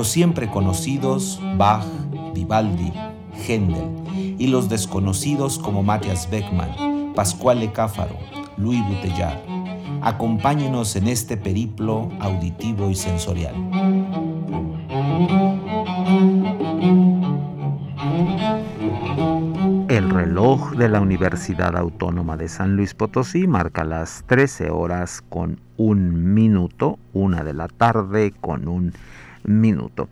Los siempre conocidos Bach, Vivaldi, Händel y los desconocidos como Matthias Beckmann, Pascual Cáfaro, Louis Bouteillard. Acompáñenos en este periplo auditivo y sensorial. El reloj de la Universidad Autónoma de San Luis Potosí marca las 13 horas con un minuto, una de la tarde con un minuto.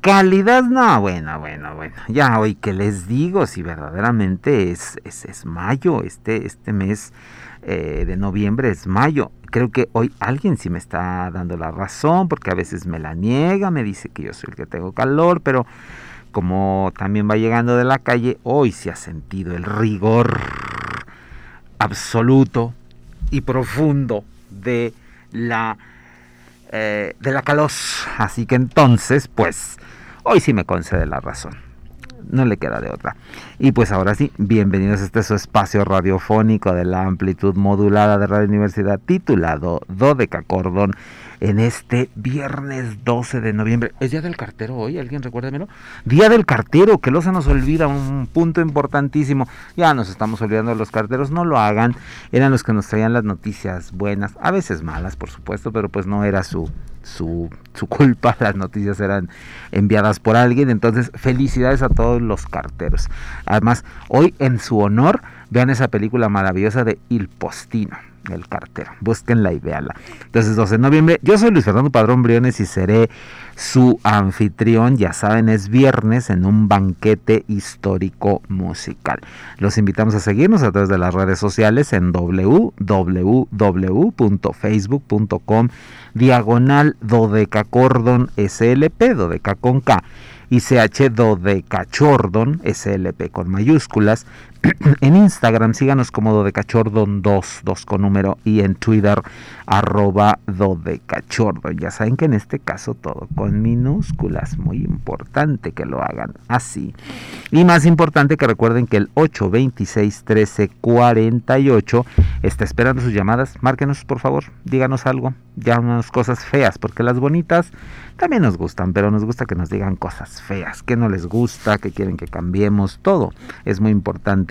Calidad, no, bueno, bueno, bueno. Ya hoy que les digo, si verdaderamente es, es, mayo, este, este mes eh, de noviembre es mayo. Creo que hoy alguien sí me está dando la razón, porque a veces me la niega, me dice que yo soy el que tengo calor, pero como también va llegando de la calle, hoy se ha sentido el rigor absoluto y profundo de la eh, de la calor. Así que entonces, pues, hoy sí me concede la razón. No le queda de otra. Y pues ahora sí, bienvenidos a este su espacio radiofónico de la amplitud modulada de Radio Universidad titulado Dodeca Cordón en este viernes 12 de noviembre. ¿Es Día del Cartero hoy? ¿Alguien recuérdamelo? Día del Cartero, que se nos olvida, un punto importantísimo. Ya nos estamos olvidando de los carteros, no lo hagan. Eran los que nos traían las noticias buenas, a veces malas, por supuesto, pero pues no era su, su, su, culpa, las noticias eran enviadas por alguien, entonces felicidades a todos los carteros. Además, hoy en su honor, vean esa película maravillosa de Il Postino el cartero. Búsquenla y véanla. Entonces, 12 de noviembre. Yo soy Luis Fernando Padrón Briones y seré su anfitrión. Ya saben, es viernes en un banquete histórico musical. Los invitamos a seguirnos a través de las redes sociales en www.facebook.com diagonal dodecacordon slp, dodeca con K y CH Dodecachordon, SLP con mayúsculas. en Instagram síganos como Dodecachordon 2, 2 con número, y en Twitter arroba Dodecachordon. Ya saben que en este caso todo con minúsculas, muy importante que lo hagan así. Y más importante que recuerden que el 826 13 48 está esperando sus llamadas. Márquenos por favor, díganos algo, unas cosas feas, porque las bonitas también nos gustan, pero nos gusta que nos digan cosas feas, que no les gusta, que quieren que cambiemos, todo es muy importante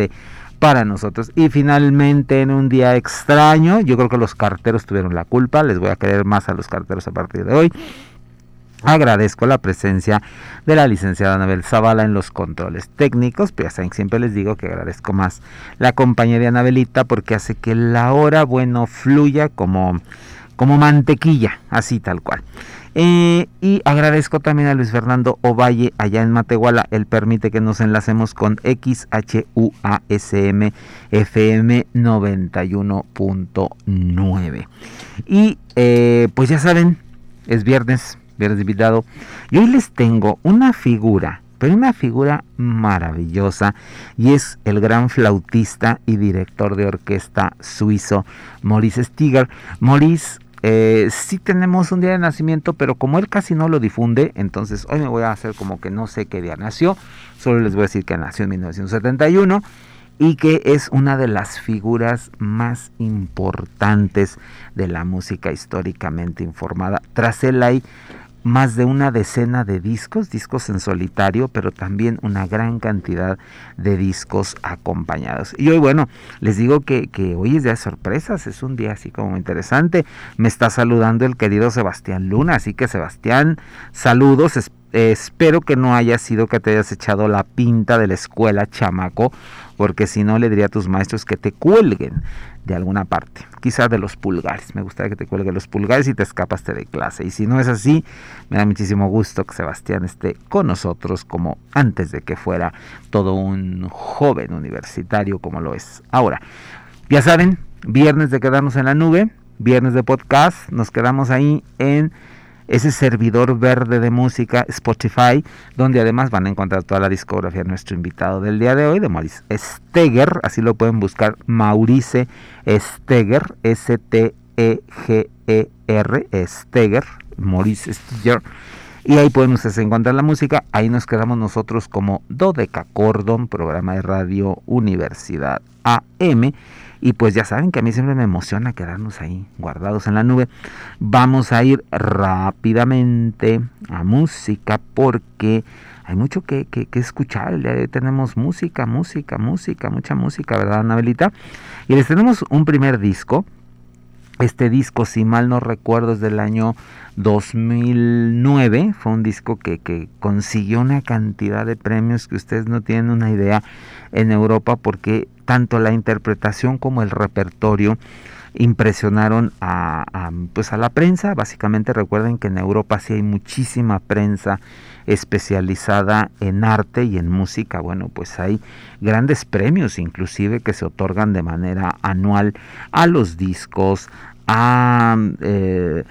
para nosotros. Y finalmente, en un día extraño, yo creo que los carteros tuvieron la culpa, les voy a querer más a los carteros a partir de hoy. Agradezco la presencia de la licenciada Anabel Zavala en los controles técnicos, pero ya saben, siempre les digo que agradezco más la compañía de Anabelita porque hace que la hora, bueno, fluya como, como mantequilla, así tal cual. Eh, y agradezco también a Luis Fernando Ovalle allá en Matehuala. Él permite que nos enlacemos con XHUASM FM 91.9. Y eh, pues ya saben, es viernes, viernes invitado. Y hoy les tengo una figura pero una figura maravillosa y es el gran flautista y director de orquesta suizo Maurice Stiger. Maurice eh, sí tenemos un día de nacimiento, pero como él casi no lo difunde, entonces hoy me voy a hacer como que no sé qué día nació, solo les voy a decir que nació en 1971 y que es una de las figuras más importantes de la música históricamente informada. Tras él hay más de una decena de discos, discos en solitario, pero también una gran cantidad de discos acompañados. Y hoy, bueno, les digo que, hoy es día de sorpresas, es un día así como interesante. Me está saludando el querido Sebastián Luna, así que Sebastián, saludos. espero que no haya sido que te hayas echado la pinta de la escuela, chamaco, porque si no le diría a tus maestros que te cuelguen de alguna parte, quizás de los pulgares. Me gustaría que te cuelgue los pulgares y te escapaste de clase. Y si no es así, me da muchísimo gusto que Sebastián esté con nosotros como antes de que fuera todo un joven universitario como lo es ahora. Ya saben, viernes de quedarnos en la nube, viernes de podcast, nos quedamos ahí en ese servidor verde de música Spotify, donde además van a encontrar toda la discografía de nuestro invitado del día de hoy, de Maurice Steger, así lo pueden buscar, Maurice Steger, S-T-E-G-E-R, Steger, Maurice Steger, y ahí pueden ustedes encontrar la música, ahí nos quedamos nosotros como Dodeca Cordon, programa de radio Universidad AM, y pues ya saben que a mí siempre me emociona quedarnos ahí guardados en la nube. Vamos a ir rápidamente a música porque hay mucho que, que, escuchar. El tenemos música, música, música, mucha música, ¿verdad, Anabelita? Y les tenemos un primer disco. Este disco, si mal no recuerdo, es del año 2009. Fue un disco que, que consiguió una cantidad de premios que ustedes no tienen una idea en Europa porque tanto la interpretación como el repertorio impresionaron a, pues a la prensa. Básicamente recuerden que en Europa sí hay muchísima prensa especializada en arte y en música. Bueno, pues hay grandes premios inclusive que se otorgan de manera anual a los discos, a... Eh,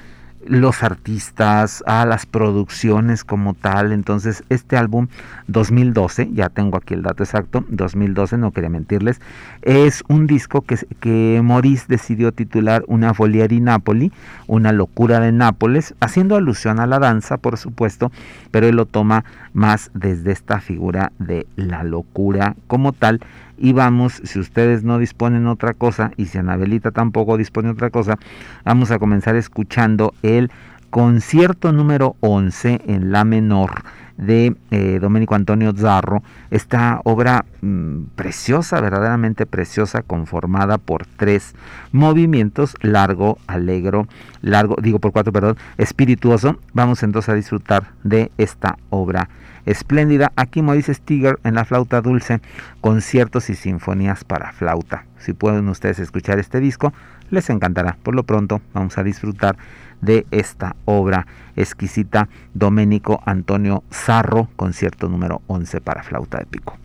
los artistas, a las producciones como tal. Entonces, este álbum 2012, ya tengo aquí el dato exacto, 2012, no quería mentirles, es un disco que, que decidió titular Una Folieri Napoli, una locura de Nápoles, haciendo alusión a la danza, por supuesto, pero él lo toma más desde esta figura de la locura como tal y vamos, si ustedes no disponen otra cosa y si Anabelita tampoco dispone otra cosa, vamos a comenzar escuchando el concierto número 11 en la menor de eh, Domenico Antonio Zarro, esta obra mm, preciosa, verdaderamente preciosa, conformada por tres movimientos, largo, alegro, largo, digo por cuatro, perdón, espirituoso. Vamos entonces a disfrutar de esta obra espléndida. Aquí Maurice Stiger en la flauta dulce, conciertos y sinfonías para flauta. Si pueden ustedes escuchar este disco, les encantará. Por lo pronto, vamos a disfrutar de esta obra exquisita Domenico Antonio Zarro, concierto número 11 para flauta de pico.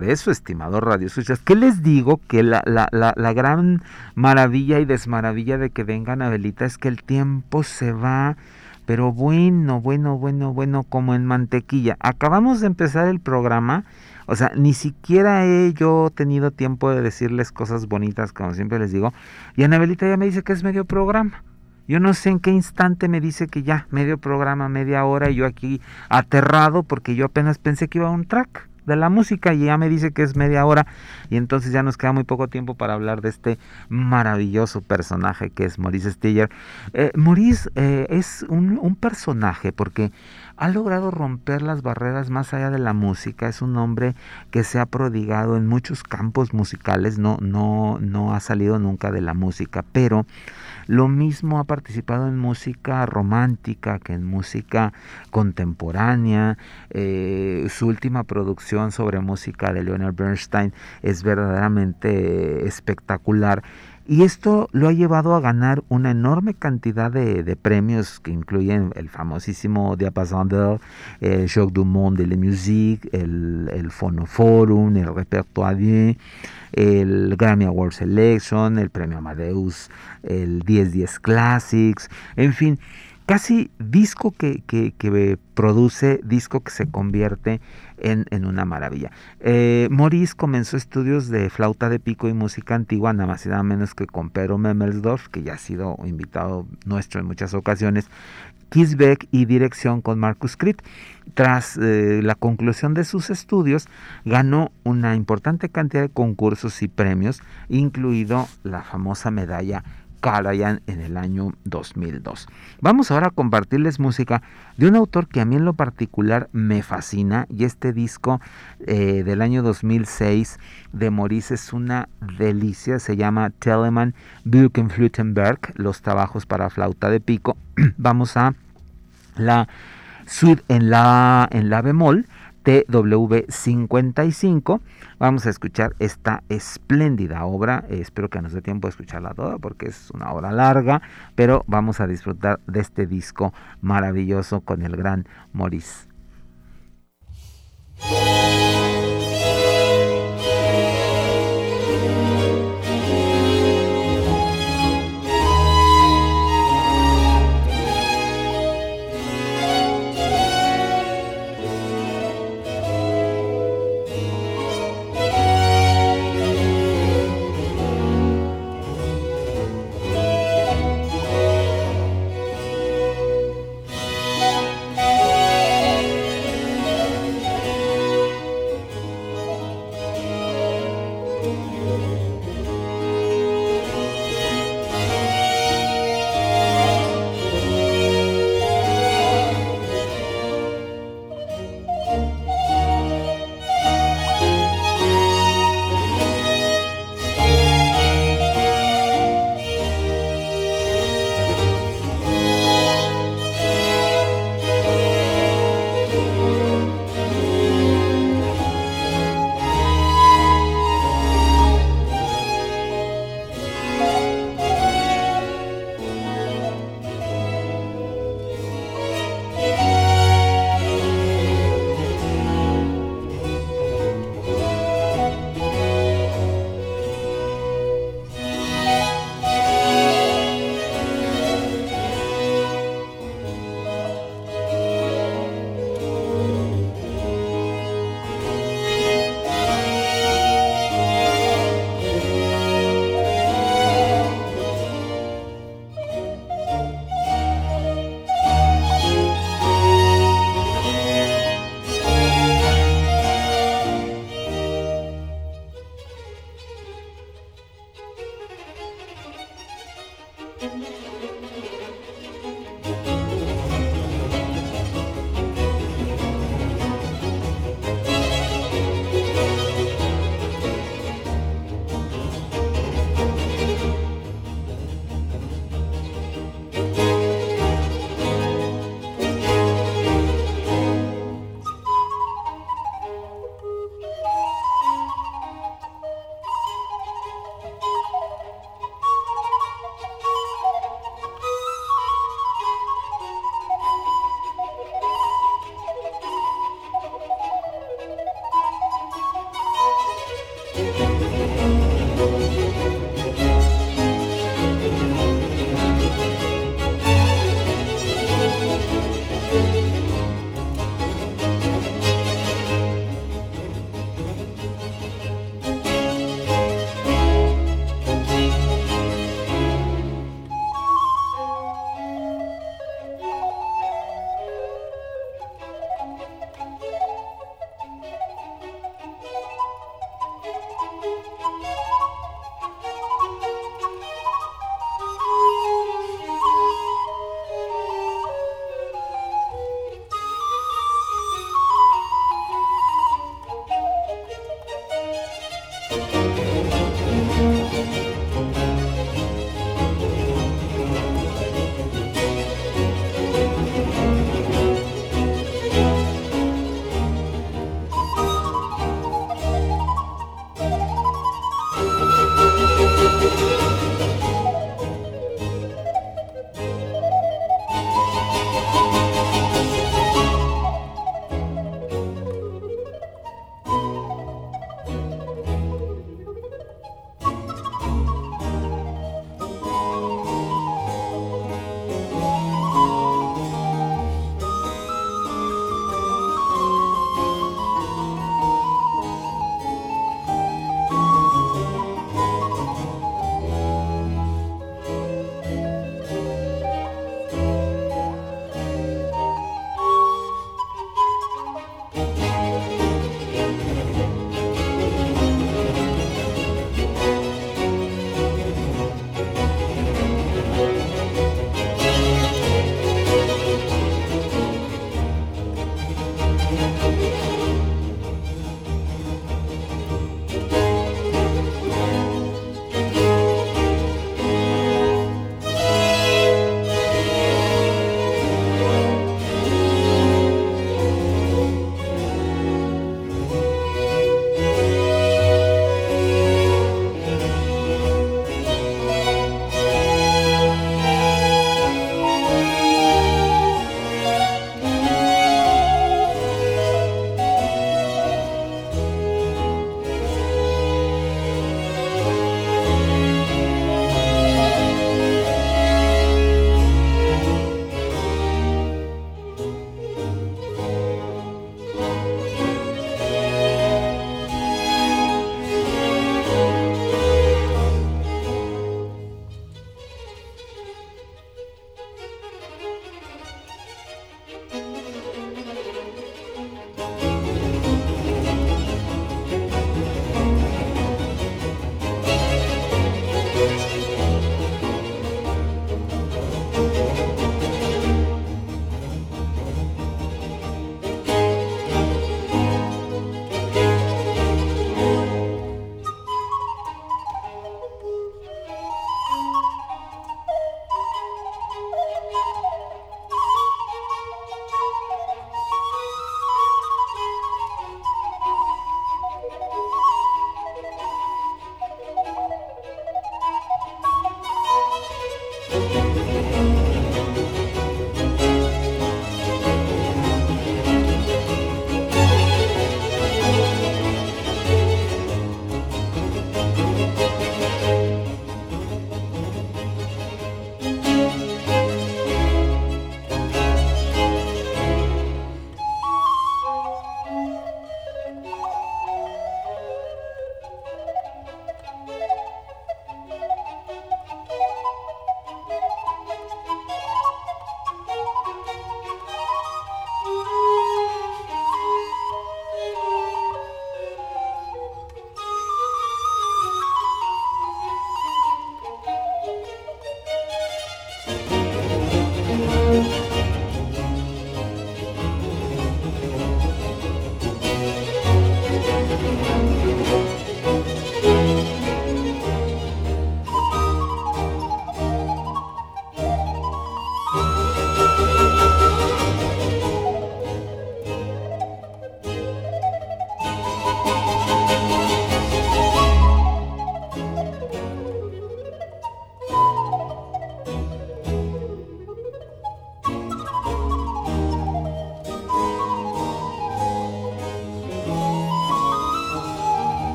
Regreso, estimado Radio Suchas. ¿Qué les digo? Que la, gran maravilla y desmaravilla de que vengan a Velita es que el tiempo se va, pero bueno, bueno, bueno, bueno, como en mantequilla. Acabamos de empezar el programa, o sea, ni siquiera he yo tenido tiempo de decirles cosas bonitas, como siempre les digo, y Anabelita ya me dice que es medio programa. Yo no sé en qué instante me dice que ya, medio programa, media hora, y yo aquí aterrado porque yo apenas pensé que iba a un track de la música y ya me dice que es media hora y entonces ya nos queda muy poco tiempo para hablar de este maravilloso personaje que es Maurice Stiller. Eh, Maurice eh, es un, personaje porque ha logrado romper las barreras más allá de la música, es un hombre que se ha prodigado en muchos campos musicales, no, no, no ha salido nunca de la música, pero lo mismo ha participado en música romántica que en música contemporánea. Eh, su última producción sobre música de Leonard Bernstein es verdaderamente espectacular. Y esto lo ha llevado a ganar una enorme cantidad de, premios que incluyen el famosísimo Diapason d'Or, el du Monde de la Musique, el, el Phonoforum, el Repertoire el Grammy Award Selection, el Premio Amadeus, el 1010 Classics, en fin, casi disco que, que, produce, disco que se convierte en, en una maravilla. Eh, Maurice comenzó estudios de flauta de pico y música antigua, nada más y nada menos que con Pedro Memelsdorf, que ya ha sido invitado nuestro en muchas ocasiones, Kisbeck y dirección con Marcus Critt. Tras eh, la conclusión de sus estudios, ganó una importante cantidad de concursos y premios, incluido la famosa medalla Karajan en el año 2002. Vamos ahora a compartirles música de un autor que a mí en lo particular me fascina y este disco eh, del año 2006 de Maurice es una delicia, se llama Telemann Buchenflutenberg, los trabajos para flauta de pico. Vamos a la suite en la, en la bemol TW55. Vamos a escuchar esta espléndida obra. espero que nos dé tiempo de escucharla toda porque es una obra larga, pero vamos a disfrutar de este disco maravilloso con el gran Maurice.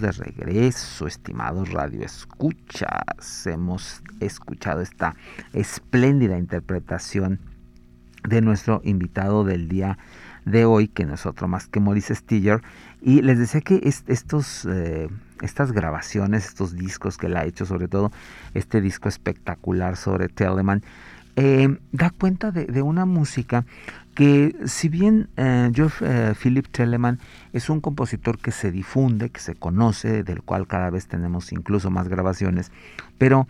De regreso, estimados radioescuchas. Hemos escuchado esta espléndida interpretación de nuestro invitado del día de hoy, que no es otro más que Maurice Stiller. Y les decía que estos, eh, estas grabaciones, estos discos que él ha hecho, sobre todo este disco espectacular sobre Telemann, eh, da cuenta de, una música que si bien eh, eh, Philip Telemann es un compositor que se difunde, que se conoce, del cual cada vez tenemos incluso más grabaciones, pero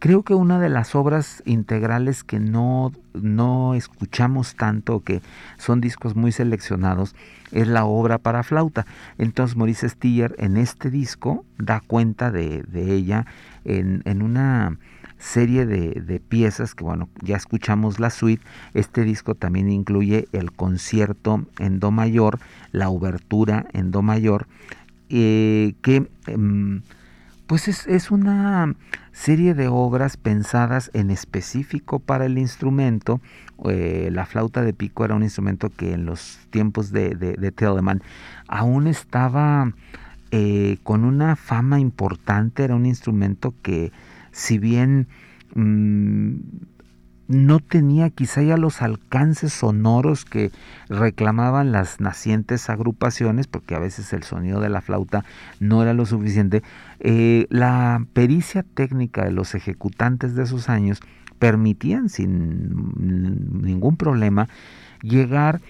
creo que una de las obras integrales que no, no escuchamos tanto, que son discos muy seleccionados, es la obra para flauta. Entonces Maurice Stiller en este disco da cuenta de, ella en, en una serie de, piezas que bueno ya escuchamos la suite. Este disco también incluye el concierto en do mayor la obertura en do mayor eh, que em, pues es, una serie de obras pensadas en específico para el instrumento. Eh, la flauta de pico era un instrumento que en los tiempos de, de, Telemann aún estaba eh, con una fama importante. Era un instrumento que si bien mm, no tenía quizá ya los alcances sonoros que reclamaban las nacientes agrupaciones, porque a veces el sonido de la flauta no era lo suficiente, eh, la pericia técnica de los ejecutantes de esos años permitían sin ningún problema llegar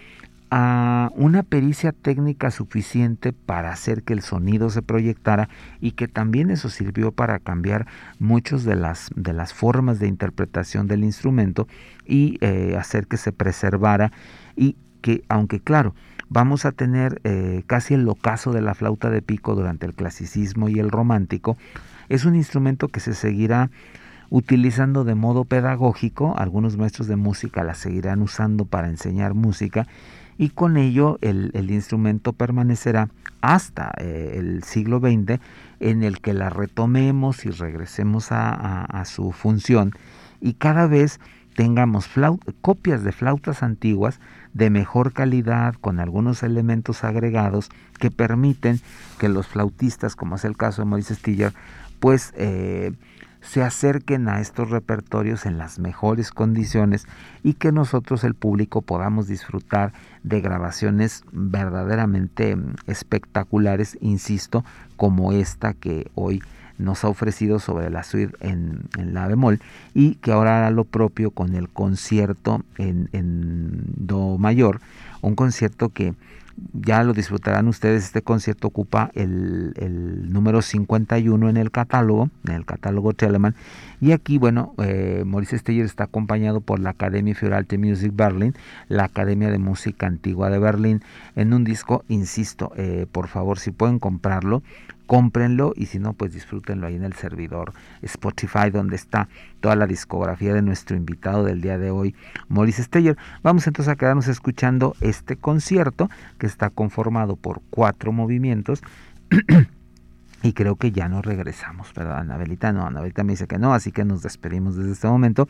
a una pericia técnica suficiente para hacer que el sonido se proyectara y que también eso sirvió para cambiar muchas de las, de las formas de interpretación del instrumento y eh, hacer que se preservara y que aunque claro vamos a tener eh, casi el ocaso de la flauta de pico durante el clasicismo y el romántico es un instrumento que se seguirá utilizando de modo pedagógico. Algunos maestros de música la seguirán usando para enseñar música y con ello el, instrumento permanecerá hasta eh, el siglo XX en el que la retomemos y regresemos a, su función y cada vez tengamos copias de flautas antiguas de mejor calidad con algunos elementos agregados que permiten que los flautistas, como es el caso de Maurice Stiller, pues eh, se acerquen a estos repertorios en las mejores condiciones y que nosotros el público podamos disfrutar de grabaciones verdaderamente mm, espectaculares, insisto, como esta que hoy nos ha ofrecido sobre la suite en, la bemol y que ahora hará lo propio con el concierto en, en do mayor, un concierto que ya lo disfrutarán ustedes. Este concierto ocupa el, el, número 51 en el catálogo, en el catálogo Telemann. Y aquí, bueno, eh, Maurice Steyer está acompañado por la Academia Fioralte Music Berlin, la Academia de Música Antigua de Berlín, en un disco, insisto, eh, por favor, si pueden comprarlo, cómprenlo y si no, pues disfrútenlo ahí en el servidor Spotify donde está toda la discografía de nuestro invitado del día de hoy, Maurice Steyer. Vamos entonces a quedarnos escuchando este concierto que está conformado por cuatro movimientos. y creo que ya no regresamos, ¿verdad, Anabelita? No, Anabelita me dice que no, así que nos despedimos desde este momento.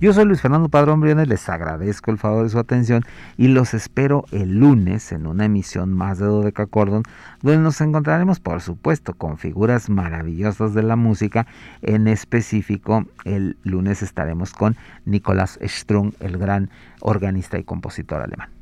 Yo soy Luis Fernando Padrón Briones, les agradezco el favor de su atención y los espero el lunes en una emisión más de Dodeca Cordon, donde nos encontraremos, por supuesto, con figuras maravillosas de la música. En específico, el lunes estaremos con Nicolás Strung, el gran organista y compositor alemán.